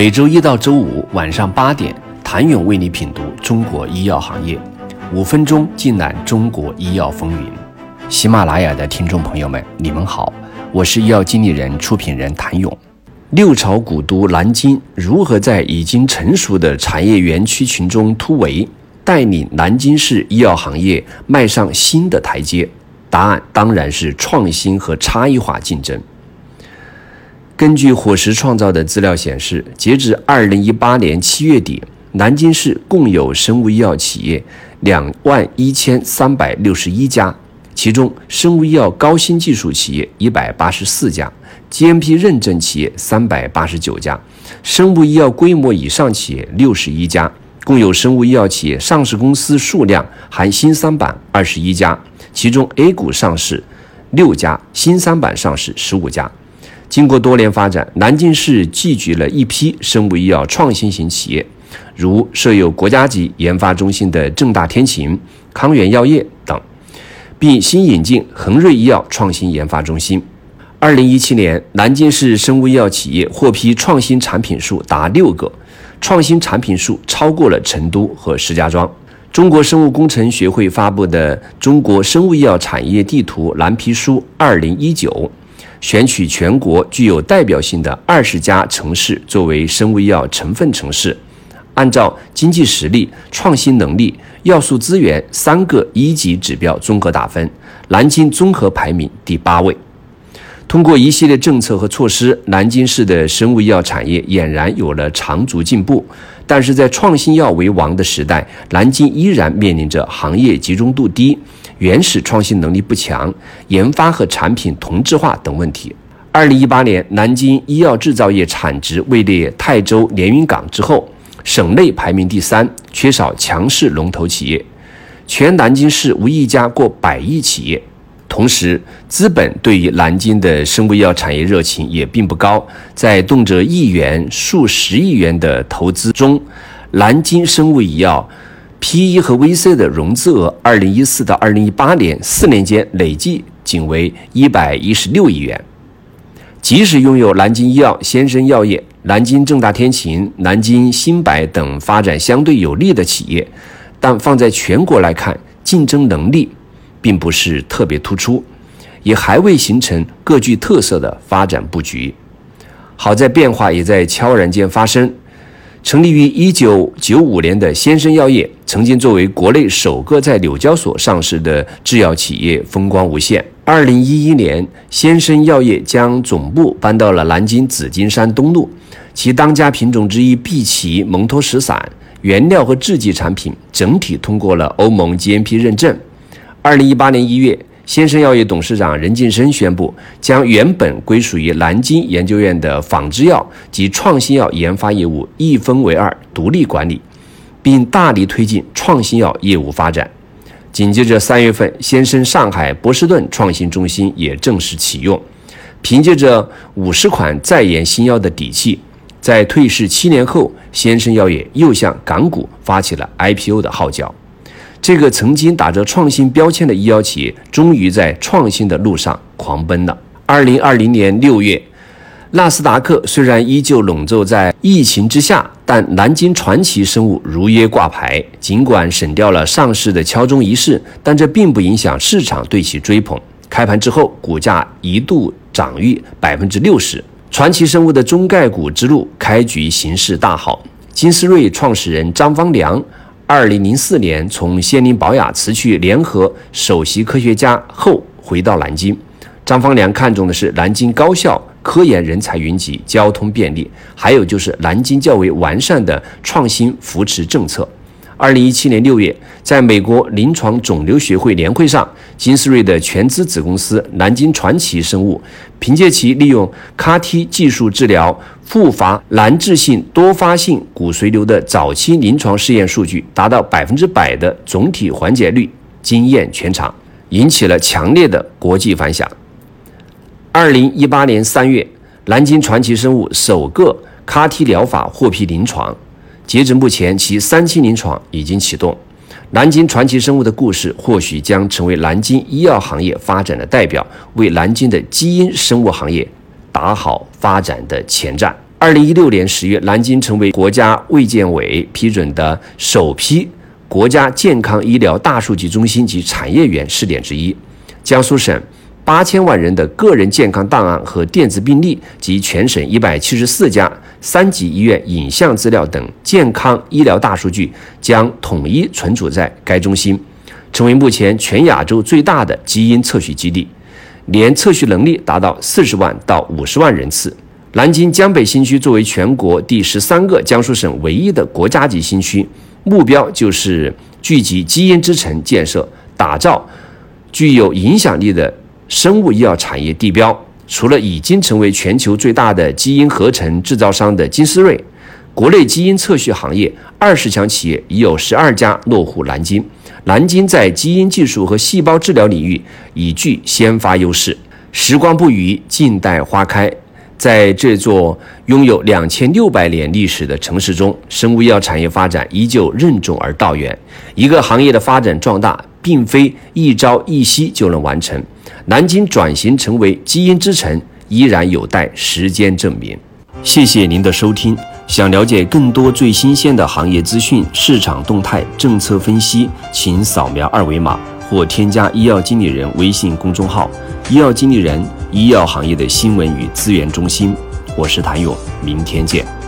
每周一到周五晚上八点，谭勇为你品读中国医药行业，五分钟尽览中国医药风云。喜马拉雅的听众朋友们，你们好，我是医药经理人、出品人谭勇。六朝古都南京如何在已经成熟的产业园区群中突围，带领南京市医药行业迈上新的台阶？答案当然是创新和差异化竞争。根据火石创造的资料显示，截至二零一八年七月底，南京市共有生物医药企业两万一千三百六十一家，其中生物医药高新技术企业一百八十四家，GMP 认证企业三百八十九家，生物医药规模以上企业六十一家，共有生物医药企业上市公司数量含新三板二十一家。其中 A 股上市六家，新三板上市十五家。经过多年发展，南京市聚集了一批生物医药创新型企业，如设有国家级研发中心的正大天晴、康源药业等，并新引进恒瑞医药创新研发中心。二零一七年，南京市生物医药企业获批创新产品数达六个，创新产品数超过了成都和石家庄。中国生物工程学会发布的《中国生物医药产业地图蓝皮书（二零一九）》，选取全国具有代表性的二十家城市作为生物医药成分城市，按照经济实力、创新能力、要素资源三个一级指标综合打分，南京综合排名第八位。通过一系列政策和措施，南京市的生物医药产业俨然有了长足进步。但是在创新药为王的时代，南京依然面临着行业集中度低、原始创新能力不强、研发和产品同质化等问题。二零一八年，南京医药制造业产值位列泰州连云港之后，省内排名第三，缺少强势龙头企业，全南京市无一家过百亿企业。同时，资本对于南京的生物医药产业热情也并不高。在动辄亿元、数十亿元的投资中，南京生物医药 P/E 和 VC 的融资额，二零一四到二零一八年四年间累计仅为一百一十六亿元。即使拥有南京医药、先生药业、南京正大天晴、南京新百等发展相对有利的企业，但放在全国来看，竞争能力。并不是特别突出，也还未形成各具特色的发展布局。好在变化也在悄然间发生。成立于一九九五年的先生药业，曾经作为国内首个在纽交所上市的制药企业，风光无限。二零一一年，先生药业将总部搬到了南京紫金山东路，其当家品种之一碧琪蒙脱石散原料和制剂产品整体通过了欧盟 GMP 认证。二零一八年一月，先生药业董事长任晋生宣布，将原本归属于南京研究院的仿制药及创新药研发业务一分为二，独立管理，并大力推进创新药业务发展。紧接着三月份，先生上海波士顿创新中心也正式启用。凭借着五十款在研新药的底气，在退市七年后，先生药业又向港股发起了 IPO 的号角。这个曾经打着创新标签的医药企业，终于在创新的路上狂奔了。二零二零年六月，纳斯达克虽然依旧笼罩在疫情之下，但南京传奇生物如约挂牌。尽管省掉了上市的敲钟仪式，但这并不影响市场对其追捧。开盘之后，股价一度涨逾百分之六十。传奇生物的中概股之路开局形势大好。金思瑞创始人张方良。二零零四年，从仙林宝雅辞去联合首席科学家后，回到南京。张方良看中的是南京高校科研人才云集、交通便利，还有就是南京较为完善的创新扶持政策。二零一七年六月，在美国临床肿瘤学会年会上，金斯瑞的全资子公司南京传奇生物，凭借其利用 CAR-T 技术治疗复发难治性多发性骨髓瘤的早期临床试验数据，达到百分之百的总体缓解率，惊艳全场，引起了强烈的国际反响。二零一八年三月，南京传奇生物首个 CAR-T 疗法获批临床。截至目前，其三期临床已经启动。南京传奇生物的故事或许将成为南京医药行业发展的代表，为南京的基因生物行业打好发展的前站。二零一六年十月，南京成为国家卫健委批准的首批国家健康医疗大数据中心及产业园试点之一。江苏省八千万人的个人健康档案和电子病历及全省一百七十四家三级医院影像资料等健康医疗大数据将统一存储在该中心，成为目前全亚洲最大的基因测序基地，年测序能力达到四十万到五十万人次。南京江北新区作为全国第十三个、江苏省唯一的国家级新区，目标就是聚集基因之城建设，打造具有影响力的生物医药产业地标。除了已经成为全球最大的基因合成制造商的金思瑞，国内基因测序行业二十强企业已有十二家落户南京。南京在基因技术和细胞治疗领域已具先发优势。时光不语，静待花开。在这座拥有两千六百年历史的城市中，生物医药产业发展依旧任重而道远。一个行业的发展壮大，并非一朝一夕就能完成。南京转型成为基因之城，依然有待时间证明。谢谢您的收听。想了解更多最新鲜的行业资讯、市场动态、政策分析，请扫描二维码或添加医药经理人微信公众号“医药经理人”。医药行业的新闻与资源中心，我是谭勇，明天见。